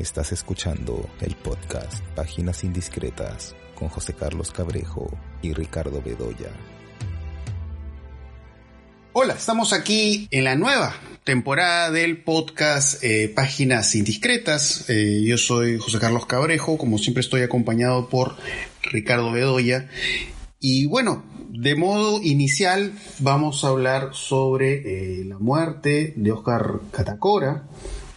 Estás escuchando el podcast Páginas Indiscretas con José Carlos Cabrejo y Ricardo Bedoya. Hola, estamos aquí en la nueva temporada del podcast eh, Páginas Indiscretas. Eh, yo soy José Carlos Cabrejo, como siempre estoy acompañado por Ricardo Bedoya. Y bueno, de modo inicial vamos a hablar sobre eh, la muerte de Oscar Catacora,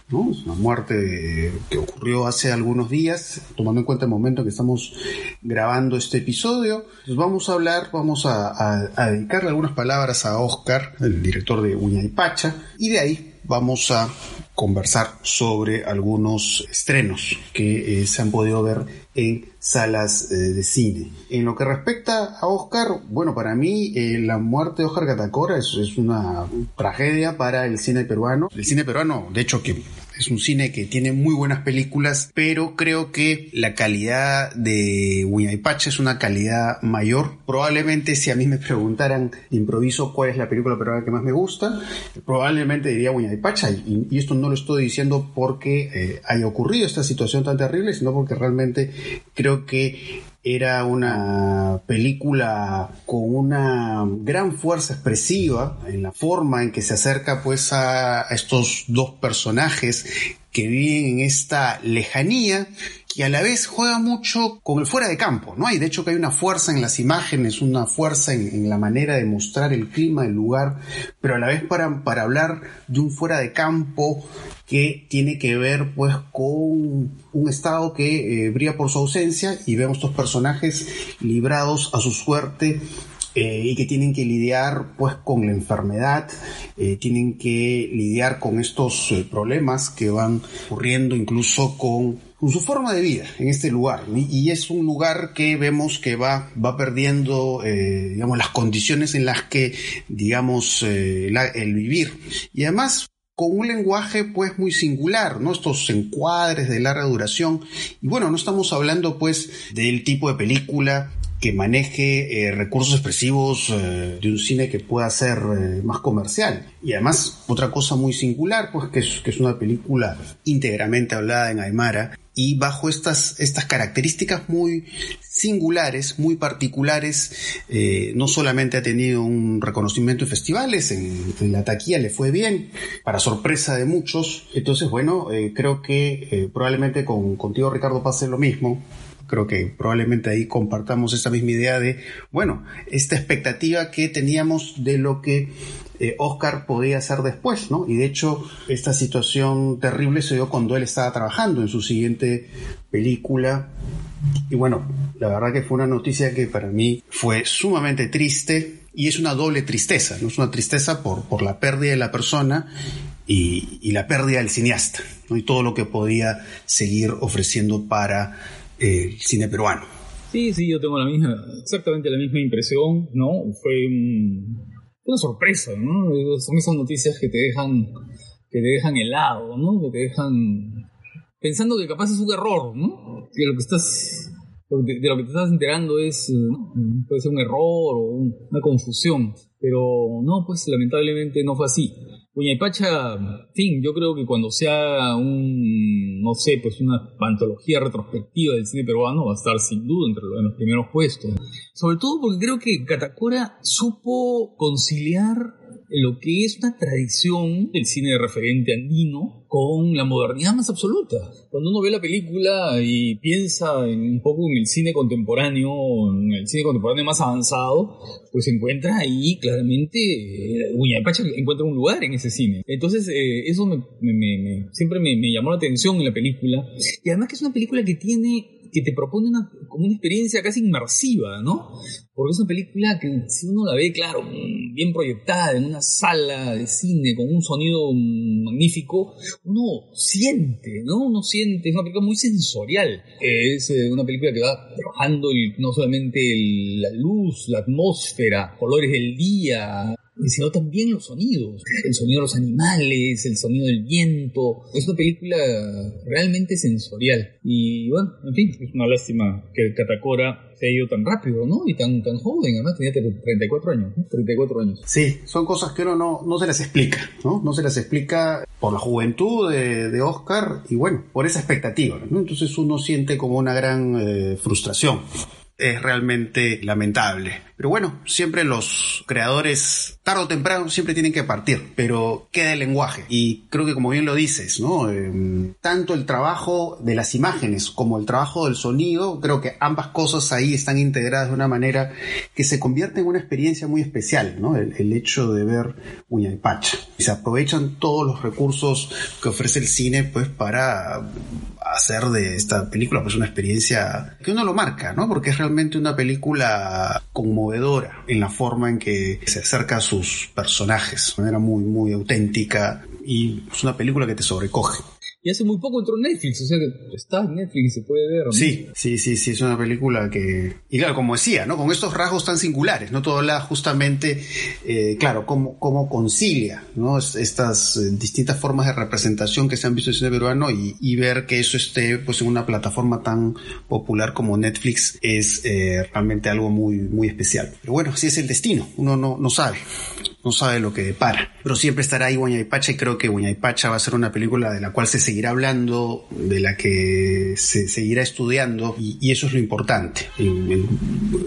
es una muerte que ocurrió hace algunos días, tomando en cuenta el momento en que estamos grabando este episodio. Vamos a hablar, vamos a, dedicarle algunas palabras a Oscar, el director de Uña y Pacha, y de ahí vamos a conversar sobre algunos estrenos que eh, se han podido ver en salas eh, de cine. En lo que respecta a Oscar, bueno, para mí eh, la muerte de Oscar Catacora es, es, una tragedia para el cine peruano. El cine peruano, de hecho, que es un cine que tiene muy buenas películas, pero creo que la calidad de Pacha es una calidad mayor. Probablemente si a mí me preguntaran de improviso cuál es la película peruana que más me gusta, probablemente diría Pacha. Y, y esto no lo estoy diciendo porque eh, haya ocurrido esta situación tan terrible, sino porque realmente creo que era una película con una gran fuerza expresiva en la forma en que se acerca pues a estos dos personajes que viven en esta lejanía y a la vez juega mucho con el fuera de campo, ¿no? Hay de hecho que hay una fuerza en las imágenes, una fuerza en, la manera de mostrar el clima, el lugar, pero a la vez para, para hablar de un fuera de campo que tiene que ver pues con un estado que eh, brilla por su ausencia y vemos estos personajes librados a su suerte eh, y que tienen que lidiar pues con la enfermedad, eh, tienen que lidiar con estos problemas que van ocurriendo incluso con con su forma de vida en este lugar. Y es un lugar que vemos que va, va perdiendo, eh, digamos, las condiciones en las que, digamos, eh, el vivir. Y además, con un lenguaje pues muy singular, ¿no? Estos encuadres de larga duración. Y bueno, no estamos hablando pues del tipo de película que maneje eh, recursos expresivos de un cine que pueda ser más comercial. Y además, otra cosa muy singular, pues que es, una película íntegramente hablada en Aymara y bajo estas, estas características muy singulares, muy particulares, eh, no solamente ha tenido un reconocimiento en festivales, en, la taquilla le fue bien, para sorpresa de muchos, entonces bueno, eh, creo que eh, probablemente con, contigo Ricardo pase lo mismo, creo que probablemente ahí compartamos esa misma idea de, bueno, esta expectativa que teníamos de lo que eh, Oscar podía hacer después, ¿no? Y de hecho, esta situación terrible se dio cuando él estaba trabajando en su siguiente película. Y bueno, la verdad que fue una noticia que para mí fue sumamente triste y es una doble tristeza, ¿no? Es una tristeza por, por la pérdida de la persona y, la pérdida del cineasta, ¿no? Y todo lo que podía seguir ofreciendo para el cine peruano. Sí, sí, yo tengo la misma, exactamente la misma impresión, ¿no? Fue un una sorpresa, ¿no? Son esas noticias que te dejan, que te dejan helado, ¿no? Que te dejan pensando que capaz es un error, ¿no? Que lo que estás, de, lo que te estás enterando es, puede ser un error o una confusión, pero no, pues lamentablemente no fue así. Pacha, fin, yo creo que cuando sea un, no sé, pues una antología retrospectiva del cine peruano va a estar sin duda entre los primeros puestos. Sobre todo porque creo que Catacora supo conciliar lo que es una tradición del cine de referente andino con la modernidad más absoluta. Cuando uno ve la película y piensa en, un poco en el cine contemporáneo, en el cine contemporáneo más avanzado, pues encuentra ahí claramente, eh, Pacha encuentra un lugar en ese cine. Entonces, eh, eso siempre me llamó la atención en la película. Y además que es una película que tiene que te propone una, como una experiencia casi inmersiva, ¿no? Porque es una película que si uno la ve, claro, bien proyectada en una sala de cine con un sonido magnífico, uno siente, ¿no? Uno siente, es una película muy sensorial. Es eh, una película que va trabajando no solamente la luz, la atmósfera, colores del día, sino también los sonidos, el sonido de los animales, el sonido del viento. Es una película realmente sensorial. Y bueno, en fin, es una lástima que el Catacora se ha ido tan rápido, ¿no? Y tan, tan joven, además tenía 34 años, 34 años. Sí, son cosas que uno no, no se las explica, ¿no? No se las explica por la juventud de, de Oscar y bueno, por esa expectativa, ¿no? Entonces uno siente como una gran eh, frustración es realmente lamentable. Pero bueno, siempre los creadores, tarde o temprano, siempre tienen que partir, pero queda el lenguaje. Y creo que como bien lo dices, ¿no? Em, tanto el trabajo de las imágenes como el trabajo del sonido, creo que ambas cosas ahí están integradas de una manera que se convierte en una experiencia muy especial, ¿no? El, el hecho de ver Uña y Pacha. Se aprovechan todos los recursos que ofrece el cine, pues, para hacer de esta película pues una experiencia que uno lo marca, ¿no? Porque es realmente una película conmovedora en la forma en que se acerca a sus personajes, de manera muy, muy auténtica y es una película que te sobrecoge. Y hace muy poco entró Netflix, o sea que está en Netflix y se puede ver. ¿no? Sí, sí, sí, sí, es una película que... Y claro, como decía, ¿no? Con estos rasgos tan singulares, ¿no? Todo habla justamente, eh, claro, cómo, cómo concilia, ¿no? Estas eh, distintas formas de representación que se han visto en el cine peruano y, y, ver que eso esté, pues, en una plataforma tan popular como Netflix es eh, realmente algo muy, muy especial. Pero bueno, así es el destino, uno no, no sabe no sabe lo que depara. Pero siempre estará ahí Pacha y creo que Pacha va a ser una película de la cual se seguirá hablando, de la que se seguirá estudiando y, y eso es lo importante. En el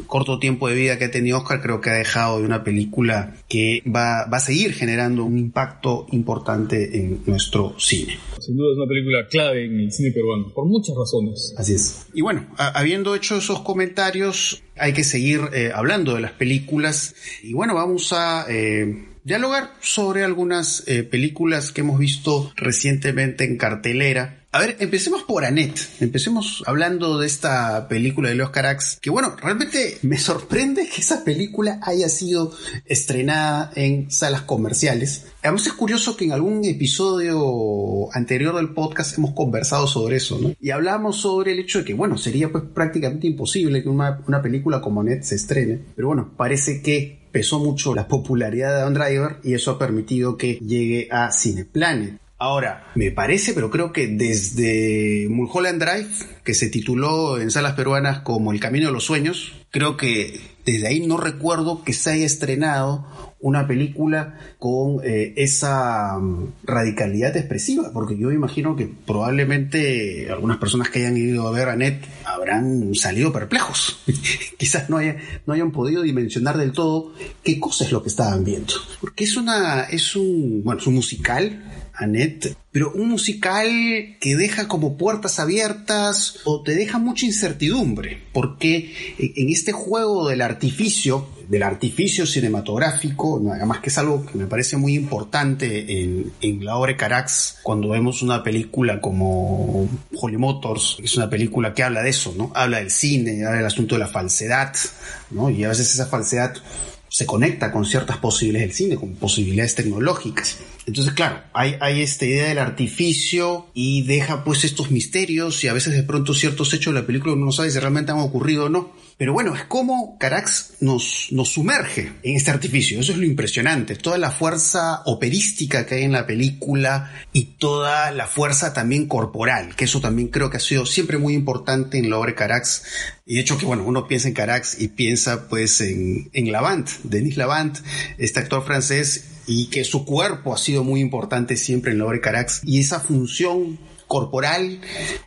corto tiempo de vida que ha tenido Oscar creo que ha dejado de una película que va, va a seguir generando un impacto importante en nuestro cine. Sin duda es una película clave en el cine peruano, por muchas razones. Así es. Y bueno, a, habiendo hecho esos comentarios, hay que seguir eh, hablando de las películas. Y bueno, vamos a eh, dialogar sobre algunas eh, películas que hemos visto recientemente en cartelera. A ver, empecemos por Annette. Empecemos hablando de esta película de Leo Carax. Que bueno, realmente me sorprende que esa película haya sido estrenada en salas comerciales. Además es curioso que en algún episodio anterior del podcast hemos conversado sobre eso, ¿no? Y hablamos sobre el hecho de que, bueno, sería pues prácticamente imposible que una, una película como Annette se estrene. Pero bueno, parece que pesó mucho la popularidad de Don Driver y eso ha permitido que llegue a Cineplanet. Ahora, me parece, pero creo que desde Mulholland Drive, que se tituló en salas peruanas como El Camino de los Sueños, creo que desde ahí no recuerdo que se haya estrenado una película con eh, esa um, radicalidad expresiva, porque yo imagino que probablemente algunas personas que hayan ido a ver a Net habrán salido perplejos. Quizás no, haya, no hayan podido dimensionar del todo qué cosa es lo que estaban viendo. Porque es una, es un, bueno, es un musical, Annette, pero un musical que deja como puertas abiertas o te deja mucha incertidumbre, porque en este juego del artificio, del artificio cinematográfico, además que es algo que me parece muy importante en, en la obra Carax, cuando vemos una película como Holy Motors, es una película que habla de eso, ¿no? Habla del cine, habla del asunto de la falsedad, ¿no? Y a veces esa falsedad se conecta con ciertas posibilidades del cine, con posibilidades tecnológicas. Entonces, claro, hay, esta idea del artificio y deja pues estos misterios y a veces de pronto ciertos hechos de la película uno no sabe si realmente han ocurrido o no. Pero bueno, es como Carax nos, nos sumerge en este artificio. Eso es lo impresionante. Toda la fuerza operística que hay en la película y toda la fuerza también corporal, que eso también creo que ha sido siempre muy importante en la obra de Carax. Y hecho que bueno, uno piensa en Carax y piensa pues en, en Lavant, Denis Lavant, este actor francés y que su cuerpo ha sido muy importante siempre en la obra de Carax y esa función corporal,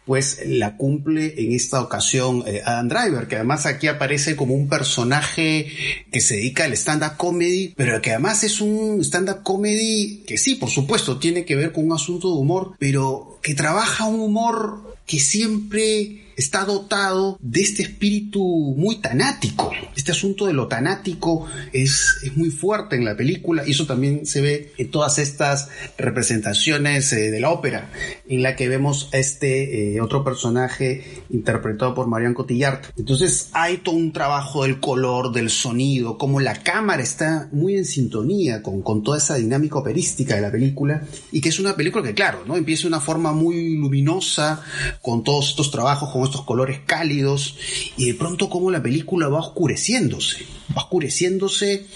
pues la cumple en esta ocasión eh, Adam Driver, que además aquí aparece como un personaje que se dedica al stand-up comedy, pero que además es un stand-up comedy que sí, por supuesto, tiene que ver con un asunto de humor, pero que trabaja un humor que siempre está dotado de este espíritu muy tanático. Este asunto de lo tanático es, es muy fuerte en la película y eso también se ve en todas estas representaciones eh, de la ópera, en la que vemos a este eh, otro personaje interpretado por Marion Cotillard. Entonces hay todo un trabajo del color, del sonido, como la cámara está muy en sintonía con, con toda esa dinámica operística de la película y que es una película que claro, ¿no? empieza de una forma muy luminosa con todos estos trabajos, estos colores cálidos y de pronto como la película va oscureciéndose, va oscureciéndose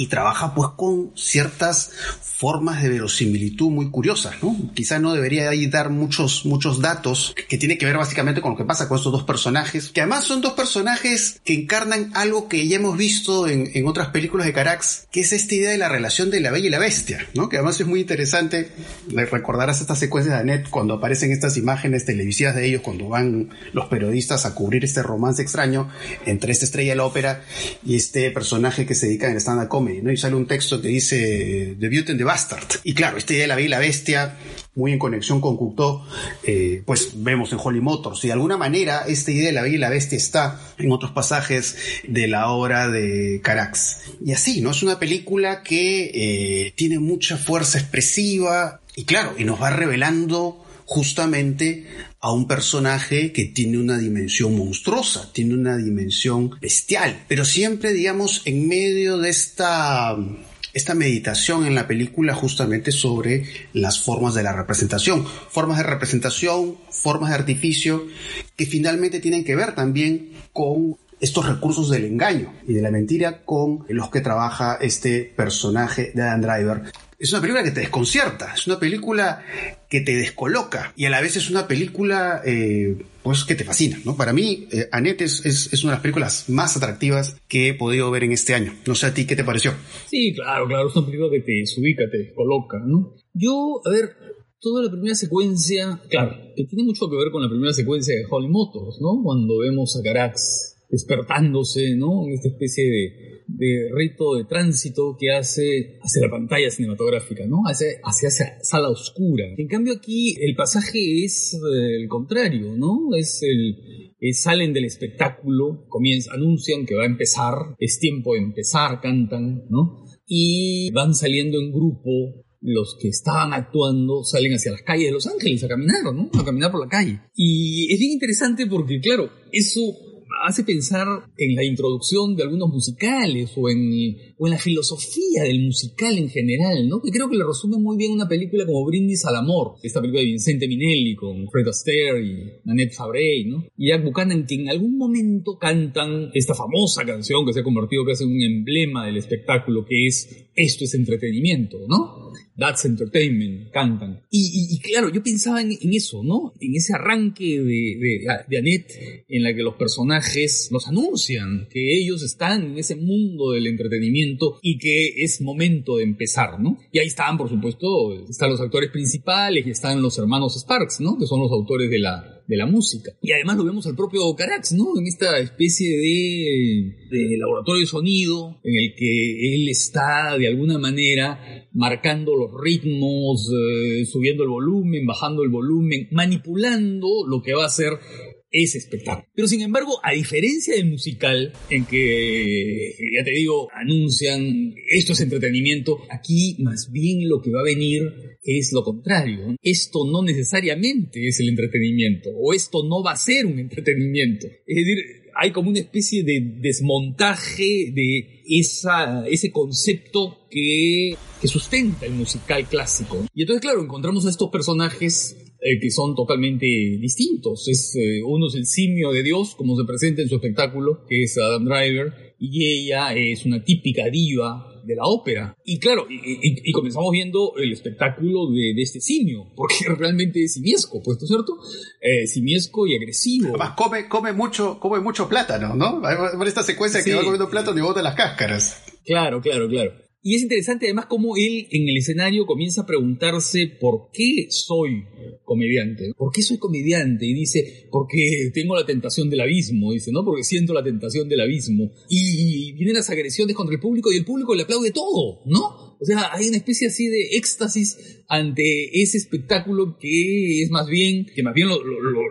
y trabaja pues con ciertas formas de verosimilitud muy curiosas, ¿no? Quizá no debería ahí dar muchos, muchos datos que tiene que ver básicamente con lo que pasa con estos dos personajes, que además son dos personajes que encarnan algo que ya hemos visto en, en otras películas de Carax, que es esta idea de la relación de la bella y la bestia, ¿no? Que además es muy interesante, recordarás estas secuencias de Annette cuando aparecen estas imágenes televisivas de ellos, cuando van los periodistas a cubrir este romance extraño entre esta estrella de la ópera y este personaje que se dedica en stand-up comedy, ¿no? Y sale un texto que dice The Beauty and the Bastard. Y claro, esta idea de la bella y la bestia, muy en conexión con Cocteau, eh, pues vemos en Holly Motors. Y de alguna manera, esta idea de la bella y la bestia está en otros pasajes de la obra de Carax. Y así, ¿no? Es una película que eh, tiene mucha fuerza expresiva y claro, y nos va revelando justamente a un personaje que tiene una dimensión monstruosa, tiene una dimensión bestial, pero siempre, digamos, en medio de esta esta meditación en la película justamente sobre las formas de la representación, formas de representación, formas de artificio, que finalmente tienen que ver también con estos recursos del engaño y de la mentira con los que trabaja este personaje de Adam Driver. Es una película que te desconcierta, es una película que te descoloca y a la vez es una película eh, pues que te fascina, ¿no? Para mí, eh, Annette es, es, una de las películas más atractivas que he podido ver en este año. No sé a ti qué te pareció. Sí, claro, claro, es una película que te desubica, te descoloca, ¿no? Yo, a ver, toda la primera secuencia, claro, que tiene mucho que ver con la primera secuencia de Holly Motors, ¿no? Cuando vemos a Carax despertándose, ¿no? En esta especie de de rito de tránsito que hace hacia la pantalla cinematográfica, ¿no? Hacia, hacia esa sala oscura. En cambio aquí el pasaje es eh, el contrario, ¿no? Es el, salen del espectáculo, comienzan, anuncian que va a empezar, es tiempo de empezar, cantan, ¿no? Y van saliendo en grupo los que estaban actuando salen hacia las calles de Los Ángeles a caminar, ¿no? A caminar por la calle. Y es bien interesante porque, claro, eso hace pensar en la introducción de algunos musicales o en, o en la filosofía del musical en general, ¿no? Que creo que le resume muy bien una película como Brindis al Amor, esta película de Vincente Minelli con Fred Astaire y Annette Fabré, ¿no? Y Jack Buchanan, que en algún momento cantan esta famosa canción que se ha convertido casi en un emblema del espectáculo, que es Esto es entretenimiento, ¿no? That's Entertainment, cantan. Y, claro, yo pensaba en, eso, ¿no? En ese arranque de, de, Annette, en la que los personajes nos anuncian que ellos están en ese mundo del entretenimiento y que es momento de empezar, ¿no? Y ahí están, por supuesto, están los actores principales y están los hermanos Sparks, ¿no? Que son los autores de la, de la música. Y además lo vemos al propio Carax, ¿no? En esta especie de, de laboratorio de sonido en el que él está de alguna manera marcando los ritmos, eh, subiendo el volumen, bajando el volumen, manipulando lo que va a ser ese espectáculo. Pero sin embargo, a diferencia del musical, en que, ya te digo, anuncian esto es entretenimiento, aquí más bien lo que va a venir es lo contrario. Esto no necesariamente es el entretenimiento, o esto no va a ser un entretenimiento. Es decir, hay como una especie de desmontaje de esa, ese concepto que, que sustenta el musical clásico. Y entonces, claro, encontramos a estos personajes eh, que son totalmente distintos. Es, eh, uno es el simio de Dios, como se presenta en su espectáculo, que es Adam Driver, y ella es una típica diva de la ópera. Y claro, y, comenzamos viendo el espectáculo de, este simio, porque realmente es simiesco, pues, ¿no es cierto? Eh, simiesco y agresivo. Además, come, come, mucho, come mucho plátano, ¿no? Por esta secuencia que va comiendo plátano y bota las cáscaras. Claro, claro, claro. Y es interesante además cómo él en el escenario comienza a preguntarse por qué soy comediante, por qué soy comediante y dice, porque tengo la tentación del abismo, dice, ¿no? Porque siento la tentación del abismo. Y vienen las agresiones contra el público y el público le aplaude todo, ¿no? O sea, hay una especie así de éxtasis ante ese espectáculo que es más bien, que más bien lo,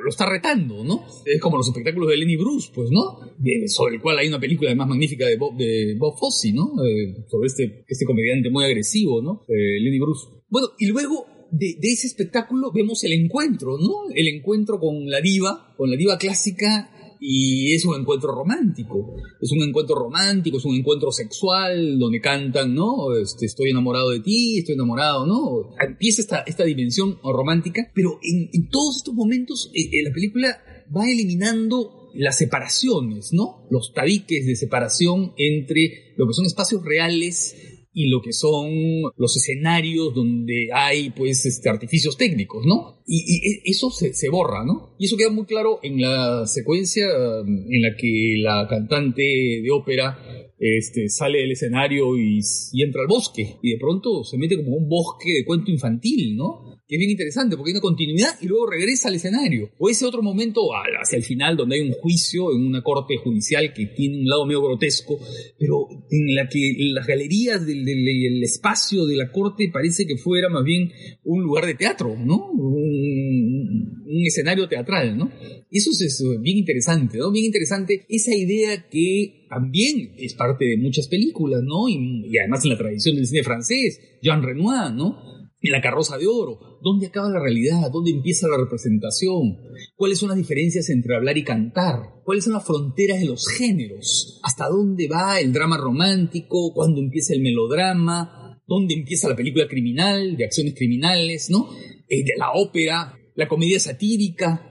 está retando, ¿no? Es como los espectáculos de Lenny Bruce, pues, ¿no? sobre el cual hay una película además magnífica de Bob, de Bob Fosse, ¿no? Eh, sobre este, este comediante muy agresivo, ¿no? Eh, Lenny Bruce. Bueno, y luego de, ese espectáculo vemos el encuentro, ¿no? El encuentro con la diva, con la diva clásica y es un encuentro romántico. Es un encuentro romántico, es un encuentro sexual, donde cantan, ¿no? Este, estoy enamorado de ti, estoy enamorado, ¿no? Empieza esta, esta dimensión romántica, pero en, todos estos momentos eh, eh, la película va eliminando las separaciones, ¿no? Los tabiques de separación entre lo que son espacios reales y lo que son los escenarios donde hay pues este, artificios técnicos, ¿no? Y, e, eso se, borra, ¿no? Y eso queda muy claro en la secuencia um, en la que la cantante de ópera este, sale del escenario y entra al bosque y de pronto se mete como un bosque de cuento infantil, ¿no? Que es bien interesante porque hay una continuidad y luego regresa al escenario. O ese otro momento hacia el final donde hay un juicio en una corte judicial que tiene un lado medio grotesco, pero en la que las galerías del, espacio de la corte parece que fuera más bien un lugar de teatro, ¿no? Un, escenario teatral, ¿no? Eso es bien interesante, ¿no? Bien interesante esa idea que también es parte de muchas películas, ¿no? Y además en la tradición del cine francés, Jean Renoir, ¿no? En la carroza de oro. ¿Dónde acaba la realidad? ¿Dónde empieza la representación? ¿Cuáles son las diferencias entre hablar y cantar? ¿Cuáles son las fronteras de los géneros? ¿Hasta dónde va el drama romántico? ¿Cuándo empieza el melodrama? ¿Dónde empieza la película criminal, de acciones criminales, ¿no? Eh, la ópera, la comedia satírica,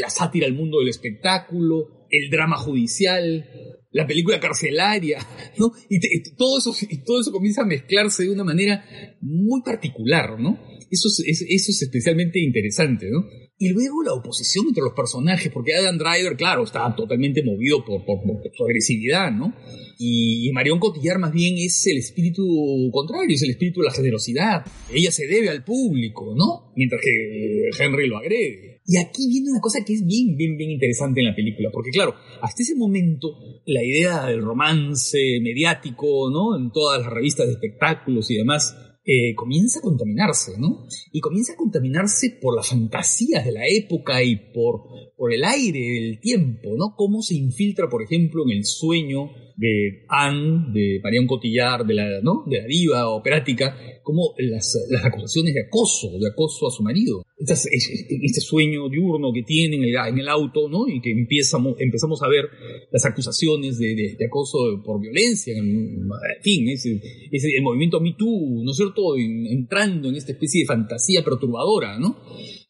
la sátira al mundo del espectáculo, el drama judicial, la película carcelaria, ¿no? Y, todo, eso, y todo eso comienza a mezclarse de una manera muy particular, ¿no? Eso es, eso es especialmente interesante, ¿no? Y luego la oposición entre los personajes, porque Adam Driver, claro, está totalmente movido por, por, su agresividad, ¿no? Y Marion Cotillard más bien es el espíritu contrario, es el espíritu de la generosidad. Ella se debe al público, ¿no? Mientras que Henry lo agrede. Y aquí viene una cosa que es bien, bien, bien interesante en la película, porque claro, hasta ese momento la idea del romance mediático, ¿no? En todas las revistas de espectáculos y demás, eh, comienza a contaminarse, ¿no? Y comienza a contaminarse por las fantasías de la época y por, por el aire del tiempo, ¿no? Cómo se infiltra, por ejemplo, en el sueño de Anne, de Marion Cotillard, de la, de la diva operática, como las, las acusaciones de acoso, de acoso a su marido. Este, sueño diurno que tiene en el, auto, ¿no? Y que empezamos, empezamos a ver las acusaciones de, de, acoso por violencia, en, fin, es, el movimiento Me Too, ¿no es cierto? entrando en esta especie de fantasía perturbadora, ¿no?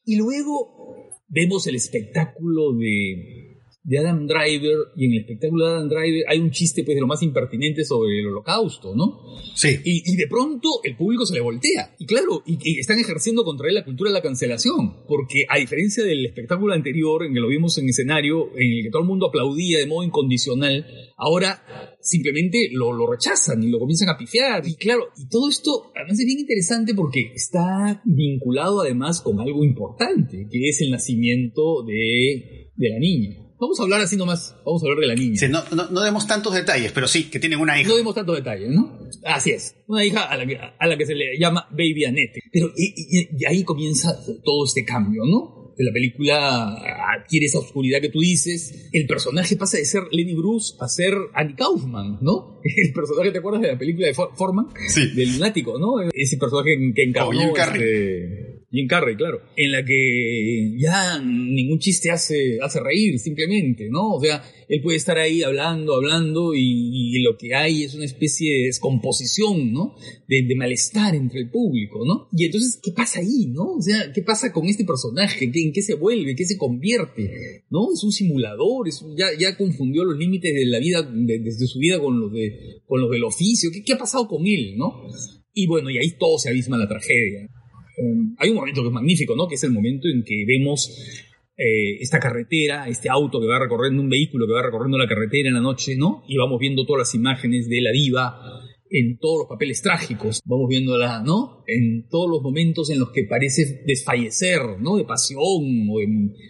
Y luego vemos el espectáculo de, de Adam Driver y en el espectáculo de Adam Driver hay un chiste pues de lo más impertinente sobre el holocausto, ¿no? Sí. Y, de pronto el público se le voltea. Y claro, y, están ejerciendo contra él la cultura de la cancelación. Porque a diferencia del espectáculo anterior en que lo vimos en escenario, en el que todo el mundo aplaudía de modo incondicional, ahora simplemente lo, lo rechazan y lo comienzan a pifiar. Y claro, y todo esto además es bien interesante porque está vinculado además con algo importante, que es el nacimiento de, de la niña. Vamos a hablar así nomás, vamos a hablar de la niña. no, no, demos tantos detalles, pero sí, que tienen una hija. No demos tantos detalles, ¿no? Así es, una hija a la que, a la que se le llama Baby Annette. Pero y, ahí comienza todo este cambio, ¿no? la película adquiere esa oscuridad que tú dices, el personaje pasa de ser Lenny Bruce a ser Annie Kaufman, ¿no? El personaje, ¿te acuerdas de la película de Forman? Sí. Del lunático, ¿no? Ese personaje que encarnó... Oh, este, Jim Carrey, claro, en la que ya ningún chiste hace, hace reír, simplemente, ¿no? O sea, él puede estar ahí hablando, hablando, y, lo que hay es una especie de descomposición, ¿no? De, malestar entre el público, ¿no? Y entonces, ¿qué pasa ahí, no? O sea, ¿qué pasa con este personaje? ¿En qué se vuelve? ¿Qué se convierte? ¿No? Es un simulador, es, ya, ya confundió los límites de la vida, desde su vida con los, de, con los del oficio. ¿Qué, ¿Qué ha pasado con él, no? Y bueno, y ahí todo se abisma la tragedia hay un momento que es magnífico, ¿no? Que es el momento en que vemos eh, esta carretera, este auto que va recorriendo, un vehículo que va recorriendo la carretera en la noche, ¿no? Y vamos viendo todas las imágenes de la diva en todos los papeles trágicos. Vamos viéndola, ¿no? En todos los momentos en los que parece desfallecer, ¿no? De pasión o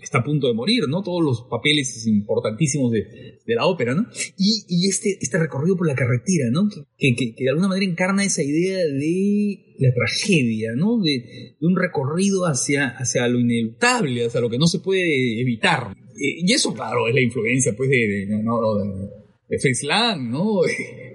está a punto de morir, ¿no? Todos los papeles importantísimos de, la ópera, ¿no? Y, este, este recorrido por la carretera, ¿no? Que, de alguna manera encarna esa idea de la tragedia, ¿no? De, un recorrido hacia, hacia lo ineluctable, hacia lo que no se puede evitar. Eh, y eso, claro, es la influencia, pues, de, de, de, de Lang, ¿no?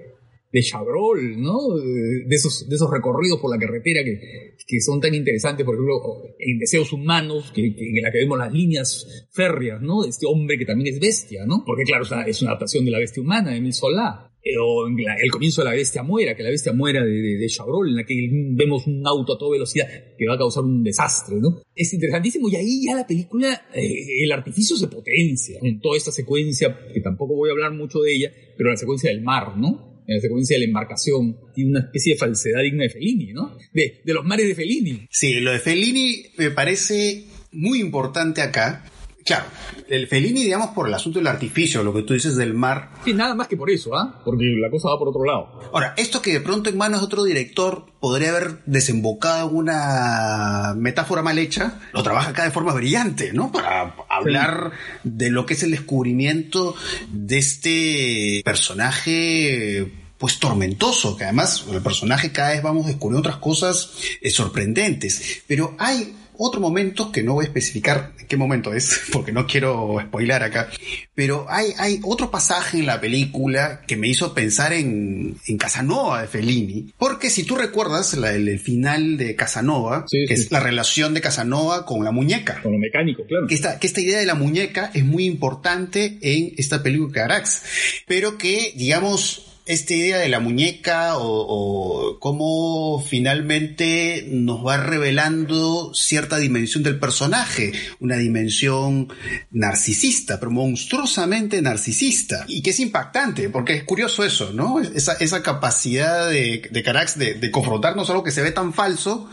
de Chabrol, ¿no? De esos, de esos recorridos por la carretera que, que son tan interesantes, por ejemplo, en Deseos Humanos, que, en la que vemos las líneas férreas, ¿no? De este hombre que también es bestia, ¿no? Porque claro, es una, adaptación de la bestia humana, de Emil Solá. Eh, o el comienzo de La Bestia Muera, que la Bestia Muera de, de, Chabrol, en la que vemos un auto a toda velocidad que va a causar un desastre, ¿no? Es interesantísimo y ahí ya la película, eh, el artificio se potencia en toda esta secuencia, que tampoco voy a hablar mucho de ella, pero la secuencia del mar, ¿no? En la secuencia de la embarcación, tiene una especie de falsedad digna de Fellini, ¿no? De, de los mares de Fellini. Sí, lo de Fellini me parece muy importante acá, Claro, el Fellini, digamos, por el asunto del artificio, lo que tú dices del mar. Sí, nada más que por eso, ¿ah? Porque la cosa va por otro lado. Ahora, esto que de pronto en manos de otro director podría haber desembocado en una metáfora mal hecha, lo trabaja acá de forma brillante, ¿no? Para hablar de lo que es el descubrimiento de este personaje pues tormentoso, que además el personaje cada vez vamos descubriendo otras cosas eh, sorprendentes. Pero hay otro momento que no voy a especificar qué momento es, porque no quiero spoilar acá, pero hay, hay otro pasaje en la película que me hizo pensar en, en Casanova de Fellini, porque si tú recuerdas el, final de Casanova, que es la relación de Casanova con la muñeca. Con lo mecánico, claro. Que esta, que esta idea de la muñeca es muy importante en esta película de Carax, pero que, digamos, esta idea de la muñeca o, cómo finalmente nos va revelando cierta dimensión del personaje, una dimensión narcisista, pero monstruosamente narcisista, y que es impactante, porque es curioso eso, ¿no? Esa, esa capacidad de, de Carax de, confrontarnos algo que se ve tan falso,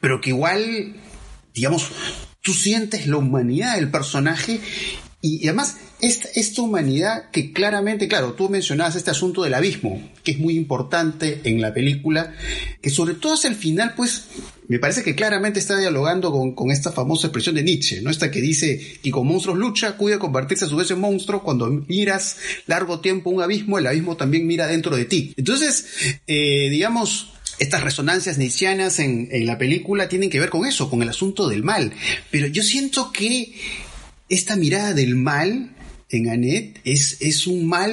pero que igual, digamos, tú sientes la humanidad del personaje y, además, esta, esta, humanidad que claramente, claro, tú mencionabas este asunto del abismo, que es muy importante en la película, que sobre todo hacia el final, pues, me parece que claramente está dialogando con, esta famosa expresión de Nietzsche, ¿no? Esta que dice, y con monstruos lucha, cuida convertirse a su vez en monstruo, cuando miras largo tiempo un abismo, el abismo también mira dentro de ti. Entonces, eh, digamos, estas resonancias nietzscheanas en la película tienen que ver con eso, con el asunto del mal. Pero yo siento que esta mirada del mal en Annette es, es un mal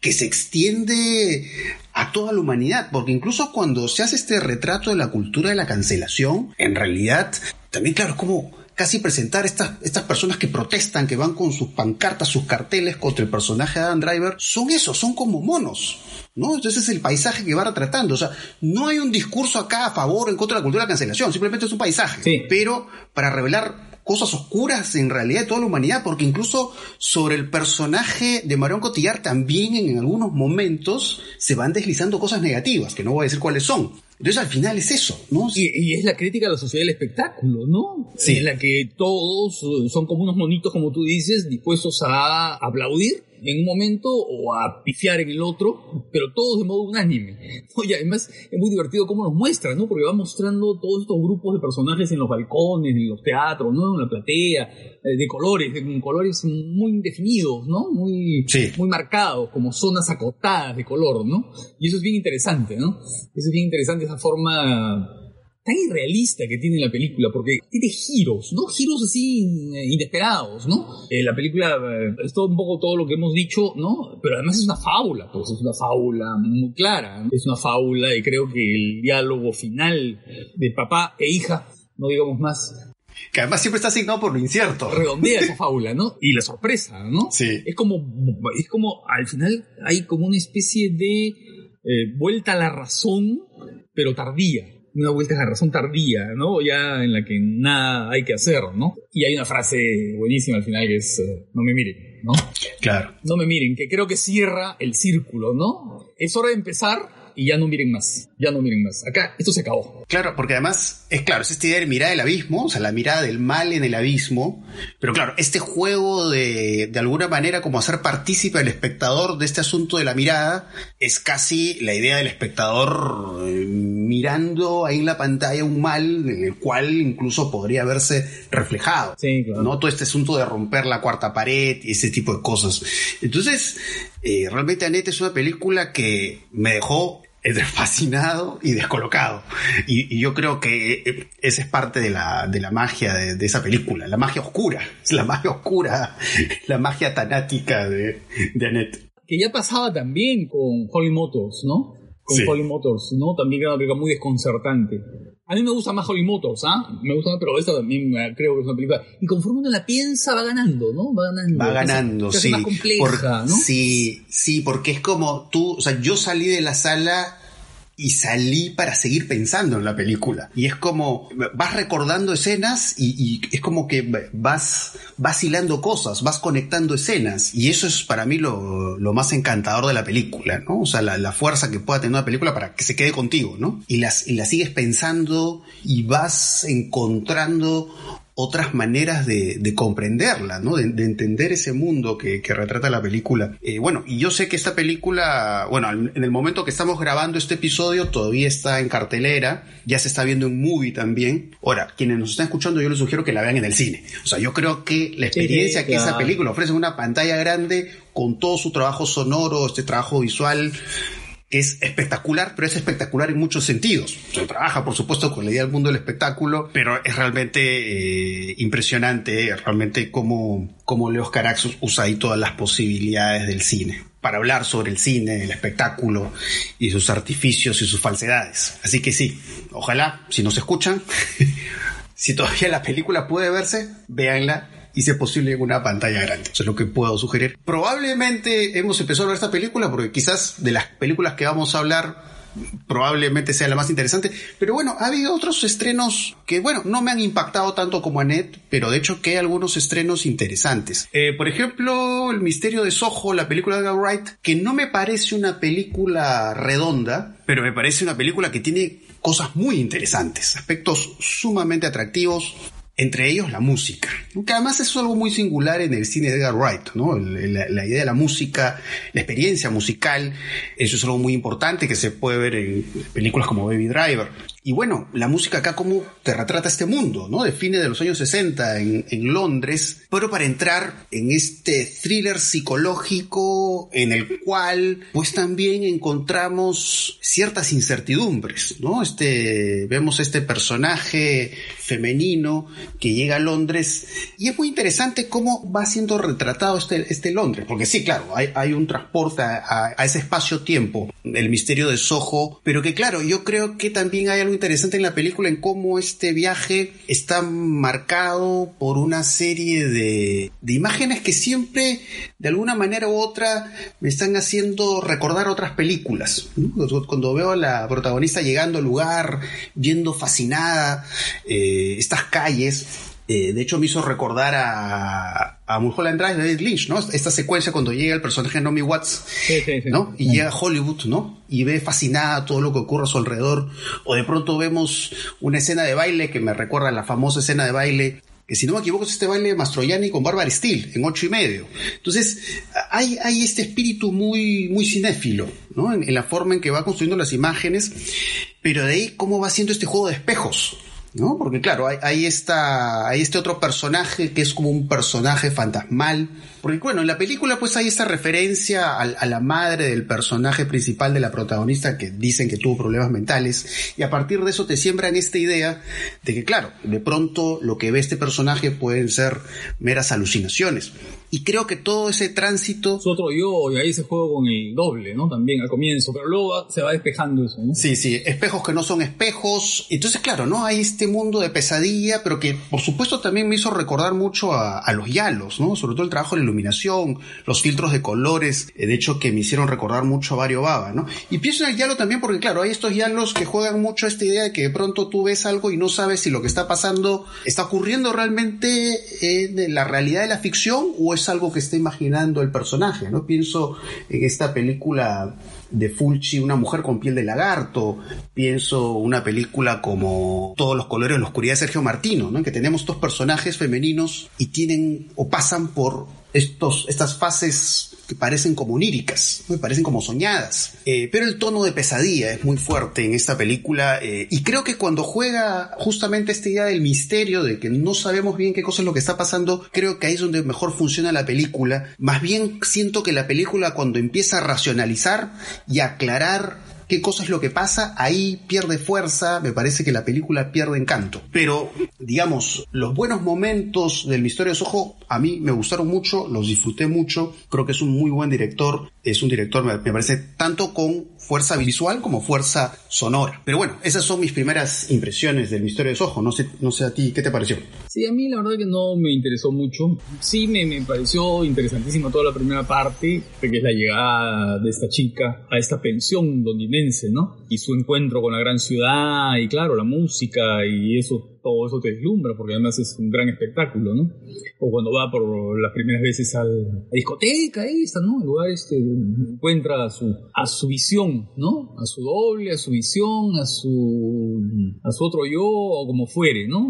que se extiende a toda la humanidad, porque incluso cuando se hace este retrato de la cultura de la cancelación, en realidad, también claro, es como casi presentar estas, estas personas que protestan, que van con sus pancartas, sus carteles contra el personaje de Adam Driver, son eso, son como monos. ¿No? Entonces es el paisaje que va retratando. O sea, no hay un discurso acá a favor o en contra de la cultura de la cancelación, simplemente es un paisaje. Pero para revelar cosas oscuras en realidad de toda la humanidad, porque incluso sobre el personaje de Marion Cotillard también en algunos momentos se van deslizando cosas negativas, que no voy a decir cuáles son. Entonces al final es eso, ¿no? Y, es la crítica a la sociedad del espectáculo, ¿no? Sí. En la que todos son como unos monitos, como tú dices, dispuestos a aplaudir en un momento o a pifiar en el otro, pero todos de modo unánime. Y además es muy divertido cómo nos muestra, ¿no? Porque va mostrando todos estos grupos de personajes en los balcones, en los teatros, ¿no? En la platea, eh, de colores, de colores muy definidos, ¿no? Muy, muy marcados, como zonas acotadas de color, ¿no? Y eso es bien interesante, ¿no? Eso es bien interesante, esa forma tan irrealista que tiene la película, porque tiene giros, ¿no? Giros así eh, inesperados, ¿no? Eh, la película eh, es todo un poco todo lo que hemos dicho, ¿no? Pero además es una fábula, pues es una fábula muy clara, es una fábula y creo que el diálogo final de papá e hija, no digamos más, que además siempre está asignado por lo incierto. Redondea esa fábula, ¿no? Y la sorpresa, ¿no? Sí. Es como, es como, al final hay como una especie de vuelta a la razón, pero tardía una vuelta a la razón tardía, ¿no? Ya en la que nada hay que hacer, ¿no? Y hay una frase buenísima al final que es, eh, no me miren, ¿no? Claro. No me miren, que creo que cierra el círculo, ¿no? Es hora de empezar y ya no miren más, ya no miren más. Acá esto se acabó. Claro, porque además es claro, es esta idea de mirar el abismo, o sea, la mirada del mal en el abismo, pero claro, este juego de, de alguna manera como hacer partícipe al espectador de este asunto de la mirada es casi la idea del espectador eh, mirando ahí en la pantalla un mal en el cual incluso podría verse reflejado. Sí, claro. ¿no? Todo este asunto de romper la cuarta pared y ese tipo de cosas. Entonces, eh, realmente Annette es una película que me dejó fascinado y descolocado. Y, yo creo que eh, esa es parte de la, de la magia de, esa película, la magia oscura, la magia oscura, la magia tanática de, de Annette. Que ya pasaba también con Holly Motors, ¿no? Con Holly Motors, ¿no? También era una película muy desconcertante. A mí me gusta más Holly Motors, ¿ah? Me gusta más, pero esta también creo que es una película. Y conforme uno la piensa, va ganando, ¿no? Va ganando. Va ganando, sí. más compleja, ¿no? Sí, sí, porque es como tú, o sea, yo salí de la sala y salí para seguir pensando en la película. Y es como, vas recordando escenas y, es como que vas vacilando cosas, vas conectando escenas. Y eso es para mí lo, más encantador de la película, ¿no? O sea, la, fuerza que pueda tener una película para que se quede contigo, ¿no? Y las, y la sigues pensando y vas encontrando otras maneras de, comprenderla, ¿no? De, entender ese mundo que, retrata la película. Eh, bueno, y yo sé que esta película, bueno, en el momento que estamos grabando este episodio todavía está en cartelera, ya se está viendo en movie también. Ahora, quienes nos están escuchando, yo les sugiero que la vean en el cine. O sea, yo creo que la experiencia que esa película ofrece en una pantalla grande, con todo su trabajo sonoro, este trabajo visual, es espectacular, pero es espectacular en muchos sentidos. Se trabaja, por supuesto, con la idea del mundo del espectáculo, pero es realmente eh, impresionante, realmente cómo, cómo Leos Carax usa ahí todas las posibilidades del cine para hablar sobre el cine, el espectáculo y sus artificios y sus falsedades. Así que sí, ojalá, si nos escuchan, si todavía la película puede verse, véanla y si es posible en una pantalla grande. Eso es lo que puedo sugerir. Probablemente hemos empezado a ver esta película porque quizás de las películas que vamos a hablar probablemente sea la más interesante. Pero bueno, ha habido otros estrenos que, bueno, no me han impactado tanto como Annette, pero de hecho que hay algunos estrenos interesantes. Eh, por ejemplo, El misterio de Soho, la película de Wright, que no me parece una película redonda, pero me parece una película que tiene cosas muy interesantes, aspectos sumamente atractivos, entre ellos la música, que además es algo muy singular en el cine de Edgar Wright, ¿no? la, idea de la música, la experiencia musical, eso es algo muy importante que se puede ver en películas como Baby Driver. Y bueno, la música acá como te retrata este mundo, ¿no? De fines de los años 60 en, en, Londres, pero para entrar en este thriller psicológico en el cual pues también encontramos ciertas incertidumbres, ¿no? Este, vemos este personaje femenino que llega a Londres y es muy interesante cómo va siendo retratado este, este Londres, porque sí, claro, hay, hay un transporte a, a ese espacio-tiempo, el misterio de Soho, pero que claro, yo creo que también hay interesante en la película en cómo este viaje está marcado por una serie de, de imágenes que siempre, de alguna manera u otra, me están haciendo recordar otras películas. Cuando veo a la protagonista llegando al lugar, viendo fascinada eh, estas calles, eh, de hecho me hizo recordar a, a Mulholland Drive de David Lynch, ¿no? Esta secuencia cuando llega el personaje de Naomi Watts, ¿no? Y llega a Hollywood, ¿no? Y ve fascinada todo lo que ocurre a su alrededor. O de pronto vemos una escena de baile que me recuerda a la famosa escena de baile que si no me equivoco es este baile de Mastroianni con Barbara Steele en ocho y medio. Entonces, hay, hay este espíritu muy, muy cinéfilo, ¿no? En, en, la forma en que va construyendo las imágenes, pero de ahí cómo va haciendo este juego de espejos, ¿no? Porque claro, hay, esta, hay este otro personaje que es como un personaje fantasmal. Porque bueno, en la película pues hay esta referencia a, a, la madre del personaje principal de la protagonista que dicen que tuvo problemas mentales y a partir de eso te siembran esta idea de que claro, de pronto lo que ve este personaje pueden ser meras alucinaciones. Y creo que todo ese tránsito... Es otro yo, y ahí se juega con el doble, ¿no? También al comienzo, pero luego se va despejando eso, ¿no? Sí, sí, espejos que no son espejos. Entonces, claro, ¿no? Hay este mundo de pesadilla, pero que por supuesto también me hizo recordar mucho a, a los yalos, ¿no? Sobre todo el trabajo iluminación, los filtros de colores, eh, de hecho que me hicieron recordar mucho a Mario Baba, ¿no? Y pienso en el yalo también porque, claro, hay estos yalos que juegan mucho esta idea de que de pronto tú ves algo y no sabes si lo que está pasando está ocurriendo realmente en la realidad de la ficción o es es algo que está imaginando el personaje, ¿no? Pienso en esta película de Fulci, Una mujer con piel de lagarto, pienso una película como Todos los colores de la oscuridad de Sergio Martino, ¿no? En que tenemos dos personajes femeninos y tienen o pasan por estas fases que parecen como oníricas, me parecen como soñadas. Eh, pero el tono de pesadilla es muy fuerte en esta película eh, y creo que cuando juega justamente esta idea del misterio, de que no sabemos bien qué cosa es lo que está pasando, creo que ahí es donde mejor funciona la película. Más bien siento que la película cuando empieza a racionalizar y aclarar qué cosa es lo que pasa, ahí pierde fuerza, me parece que la película pierde encanto. Pero, digamos, los buenos momentos del Misterios Ojo a mí me gustaron mucho, los disfruté mucho, creo que es un muy buen director, es un director, me, parece, tanto con fuerza visual como fuerza sonora. Pero bueno, esas son mis primeras impresiones del Misterio de Ojo, no sé, no sé a ti, ¿qué te pareció? Sí, a mí la verdad que no me interesó mucho, sí me, me pareció interesantísima toda la primera parte, que es la llegada de esta chica a esta pensión londinense, ¿no? Y su encuentro con la gran ciudad, y claro, la música y eso todo eso te deslumbra, porque además es un gran espectáculo, ¿no? O cuando va por las primeras veces a la discoteca esta, ¿no? El lugar este encuentra a su, a su visión, ¿no? A su doble, a su visión, a su, a su otro yo, o como fuere, ¿no?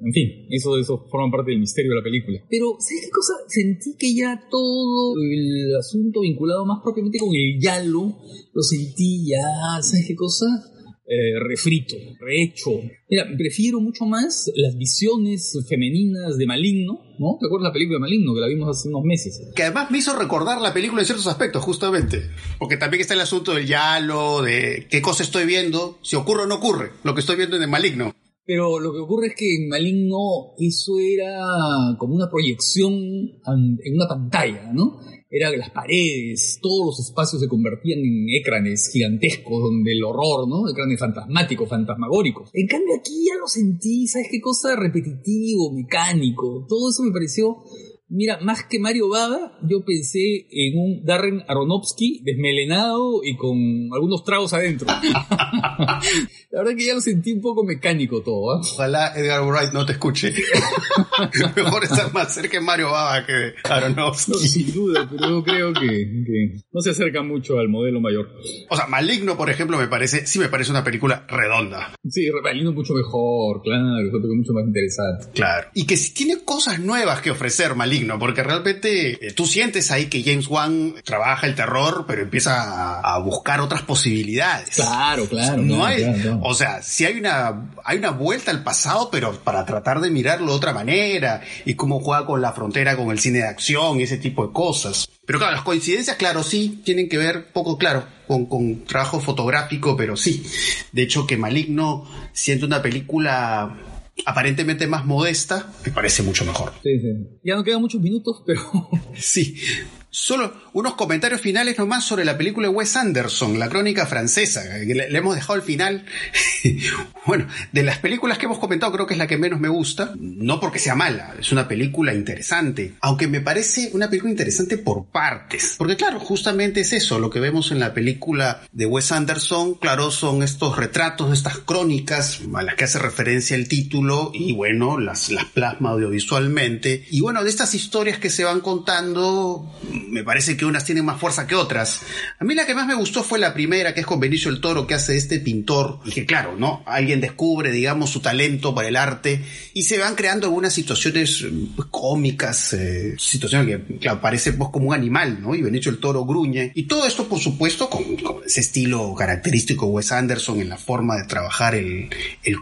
En fin, eso, eso forma parte del misterio de la película. Pero, ¿sabes qué cosa? Sentí que ya todo el asunto vinculado más propiamente con el yalo, lo sentí ya, ¿sabes qué cosa? Eh, refrito, rehecho. Mira, prefiero mucho más las visiones femeninas de Maligno, ¿no? ¿Te acuerdas la película de Maligno que la vimos hace unos meses? Que además me hizo recordar la película en ciertos aspectos, justamente. Porque también está el asunto del yalo, de qué cosa estoy viendo, si ocurre o no ocurre, lo que estoy viendo en el Maligno. Pero lo que ocurre es que en Maligno eso era como una proyección en una pantalla, ¿no? Era que las paredes, todos los espacios se convertían en écranes gigantescos donde el horror, ¿no? Écranes fantasmáticos, fantasmagóricos. En cambio aquí ya lo sentí, ¿sabes qué cosa? Repetitivo, mecánico. Todo eso me pareció Mira, más que Mario Baba, yo pensé en un Darren Aronofsky desmelenado y con algunos tragos adentro. La verdad que ya lo sentí un poco mecánico todo. ¿eh? Ojalá Edgar Wright no te escuche. Mejor estar más cerca de Mario Baba que Aronofsky. No, sin duda, pero yo creo que, no se acerca mucho al modelo mayor. O sea, Maligno, por ejemplo, me parece, sí me parece una película redonda. Sí, Maligno mucho mejor, claro, es mucho más interesante. Claro. Y que si tiene cosas nuevas que ofrecer Maligno, porque realmente eh, tú sientes ahí que James Wan trabaja el terror, pero empieza a, buscar otras posibilidades. Claro, claro. No hay, o sea, si hay una, hay una vuelta al pasado, pero para tratar de mirarlo de otra manera, y cómo juega con la frontera con el cine de acción y ese tipo de cosas. Pero claro, las coincidencias, claro, sí, tienen que ver poco, claro, con, con trabajo fotográfico, pero sí. De hecho, que Maligno siente una película aparentemente más modesta, me parece mucho mejor. Sí, sí. Ya no quedan muchos minutos, pero... sí. Solo unos comentarios finales nomás sobre la película de Wes Anderson, la crónica francesa, que le, hemos dejado al final. bueno, de las películas que hemos comentado creo que es la que menos me gusta, no porque sea mala, es una película interesante, aunque me parece una película interesante por partes, porque claro, justamente es eso, lo que vemos en la película de Wes Anderson, claro, son estos retratos, estas crónicas a las que hace referencia el título y bueno, las, las plasma audiovisualmente, y bueno, de estas historias que se van contando, me parece que unas tienen más fuerza que otras. A mí la que más me gustó fue la primera, que es con Benicio el Toro, que hace este pintor, y que claro, ¿no? Alguien descubre, digamos, su talento para el arte, y se van creando algunas situaciones pues, cómicas, eh, situaciones que, aparece pues, como un animal, ¿no? Y Benicio el Toro gruñe. Y todo esto, por supuesto, con, ese estilo característico de Wes Anderson en la forma de trabajar el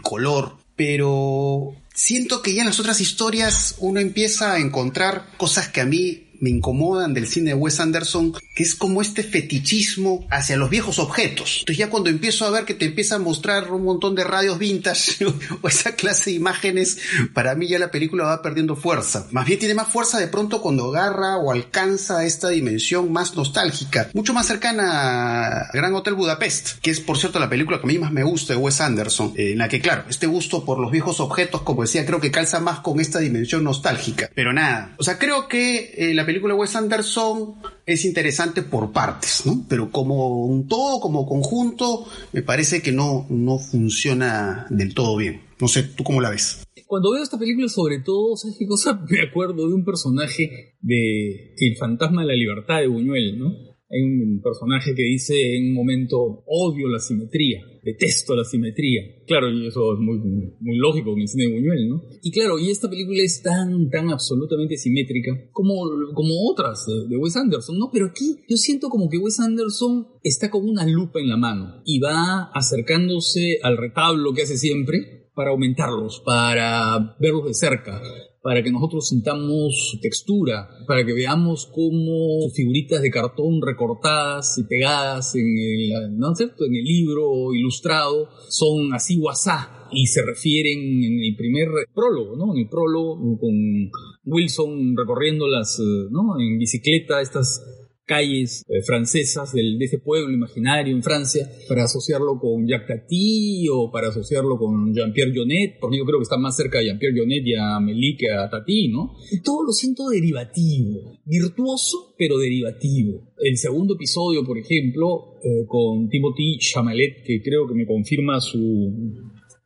color. Pero siento que ya en las otras historias uno empieza a encontrar cosas que a mí me incomodan del cine de Wes Anderson, que es como este fetichismo hacia los viejos objetos. Entonces ya cuando empiezo a ver que te empieza a mostrar un montón de radios vintage o esa clase de imágenes, para mí ya la película va perdiendo fuerza. Más bien tiene más fuerza de pronto cuando agarra o alcanza esta dimensión más nostálgica, mucho más cercana a Gran Hotel Budapest, que es por cierto la película que a mí más me gusta de Wes Anderson, eh, en la que claro, este gusto por los viejos objetos, como decía, creo que calza más con esta dimensión nostálgica. Pero nada, o sea, creo que eh, la película de Wes Anderson es interesante por partes, ¿no? Pero como un todo, como conjunto, me parece que no, no funciona del todo bien. No sé, ¿tú cómo la ves? Cuando veo esta película, sobre todo, ¿sabes qué cosa? Me acuerdo de un personaje de El fantasma de la libertad de Buñuel, ¿no? Hay un personaje que dice en un momento, odio la simetría, detesto la simetría. Claro, y eso es muy, muy lógico en el cine de Buñuel, ¿no? Y claro, y esta película es tan, tan absolutamente simétrica como, como otras de, Wes Anderson, ¿no? Pero aquí yo siento como que Wes Anderson está con una lupa en la mano y va acercándose al retablo que hace siempre para aumentarlos, para verlos de cerca, para que nosotros sintamos textura, para que veamos cómo figuritas de cartón recortadas y pegadas en el, ¿no es cierto? en el libro ilustrado son así guasá y se refieren en el primer prólogo, ¿no? En el prólogo con Wilson recorriendo las, ¿no? En bicicleta estas calles eh, francesas de ese pueblo imaginario en Francia para asociarlo con Jacques Tati o para asociarlo con Jean-Pierre Jonet, porque yo creo que está más cerca de Jean-Pierre Jonet y a Amélie que a Tati, ¿no? Y todo lo siento derivativo, virtuoso pero derivativo. El segundo episodio, por ejemplo, eh, con Timothy Chamalet, que creo que me confirma su...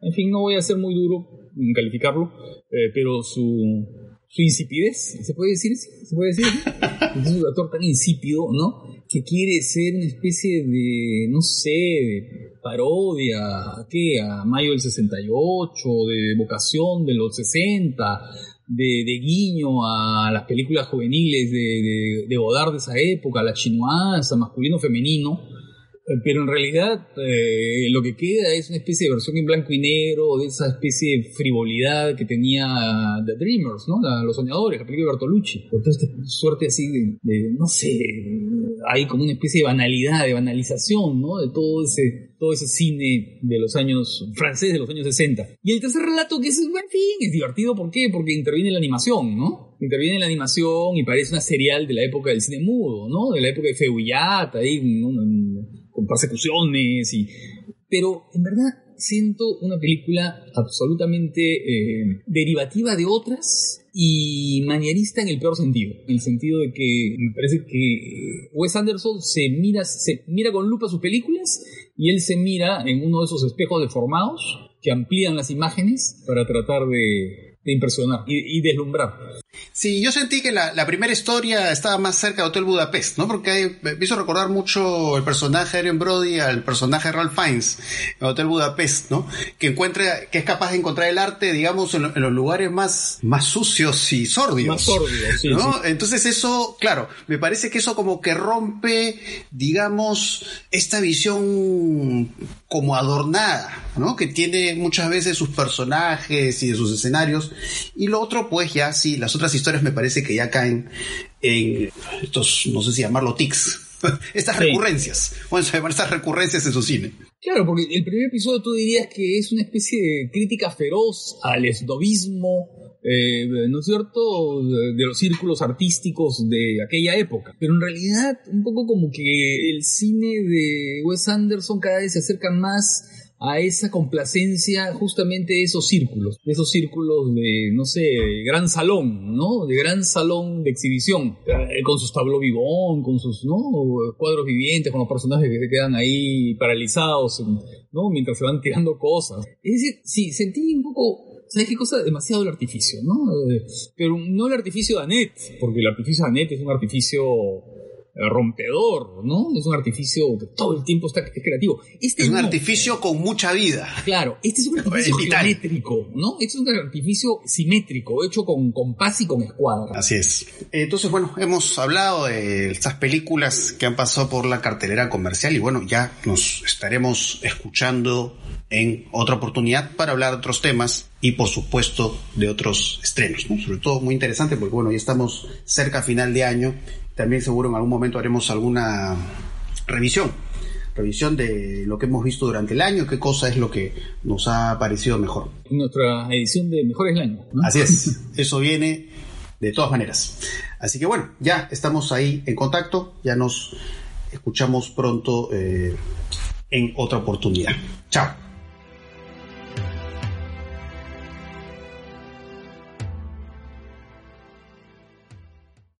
En fin, no voy a ser muy duro en calificarlo, eh, pero su su insipidez, ¿se puede decir? ¿Se puede decir? Es un actor tan insípido, ¿no? Que quiere ser una especie de, no sé, parodia, ¿a qué? A Mayo del 68, de vocación de los 60, de, de guiño a las películas juveniles de, de, de Godard de esa época, la chinoise, masculino-femenino pero en realidad eh, lo que queda es una especie de versión en blanco y negro de esa especie de frivolidad que tenía The Dreamers, ¿no? los soñadores, la película de Bertolucci. Esta suerte así de, no sé, hay como una especie de banalidad, de banalización, ¿no? De todo ese, todo ese cine de los años, francés de los años 60. Y el tercer relato que es, en fin, es divertido, ¿por qué? Porque interviene la animación, ¿no? Interviene la animación y parece una serial de la época del cine mudo, ¿no? De la época de Feuillat, ahí, ¿no? Con persecuciones y... Pero en verdad siento una película absolutamente eh, derivativa de otras y manierista en el peor sentido. En el sentido de que me parece que Wes Anderson se mira, se mira con lupa sus películas y él se mira en uno de esos espejos deformados que amplían las imágenes para tratar de, impresionar y, deslumbrar. Sí, yo sentí que la, primera historia estaba más cerca de Hotel Budapest, ¿no? Porque me hizo recordar mucho el personaje de Aaron Brody al personaje de Ralph Fiennes en Hotel Budapest, ¿no? Que encuentra, que es capaz de encontrar el arte, digamos, en, los lugares más, más sucios y sórdidos. Más sórdidos, sí, ¿no? Entonces eso, claro, me parece que eso como que rompe, digamos, esta visión como adornada, ¿no? Que tiene muchas veces sus personajes y de sus escenarios. Y lo otro, pues ya sí, las otras historias me parece que ya caen en estos, no sé si llamarlo tics, estas recurrencias, bueno, se llaman estas recurrencias en su cine. Claro, porque el primer episodio tú dirías que es una especie de crítica feroz al esnovismo, eh, ¿no es cierto?, de, los círculos artísticos de aquella época. Pero en realidad, un poco como que el cine de Wes Anderson cada vez se acerca más a esa complacencia justamente de esos círculos, de esos círculos de, no sé, gran salón, ¿no? De gran salón de exhibición, eh, con sus tableaux vivants, con sus, ¿no? Cuadros vivientes, con los personajes que se quedan ahí paralizados, ¿no? Mientras se van tirando cosas. Es decir, sí, sentí un poco ¿Sabes qué cosa? Demasiado el artificio, ¿no? Eh, pero no el artificio de Annette, porque el artificio de Annette es un artificio rompedor, ¿no? Es un artificio que todo el tiempo está creativo. Este es un artificio con mucha vida. Claro, este es un artificio simétrico, ¿no? Este es un artificio simétrico, hecho con compás y con escuadra. Así es. Entonces, bueno, hemos hablado de estas películas que han pasado por la cartelera comercial y bueno, ya nos estaremos escuchando en otra oportunidad para hablar de otros temas y por supuesto de otros estrenos, ¿no? Sobre todo muy interesante porque bueno, ya estamos cerca a final de año también seguro en algún momento haremos alguna revisión, revisión de lo que hemos visto durante el año, qué cosa es lo que nos ha parecido mejor. Nuestra edición de Mejores del Año. Así es, eso viene de todas maneras. Así que bueno, ya estamos ahí en contacto, ya nos escuchamos pronto eh, en otra oportunidad. Chao.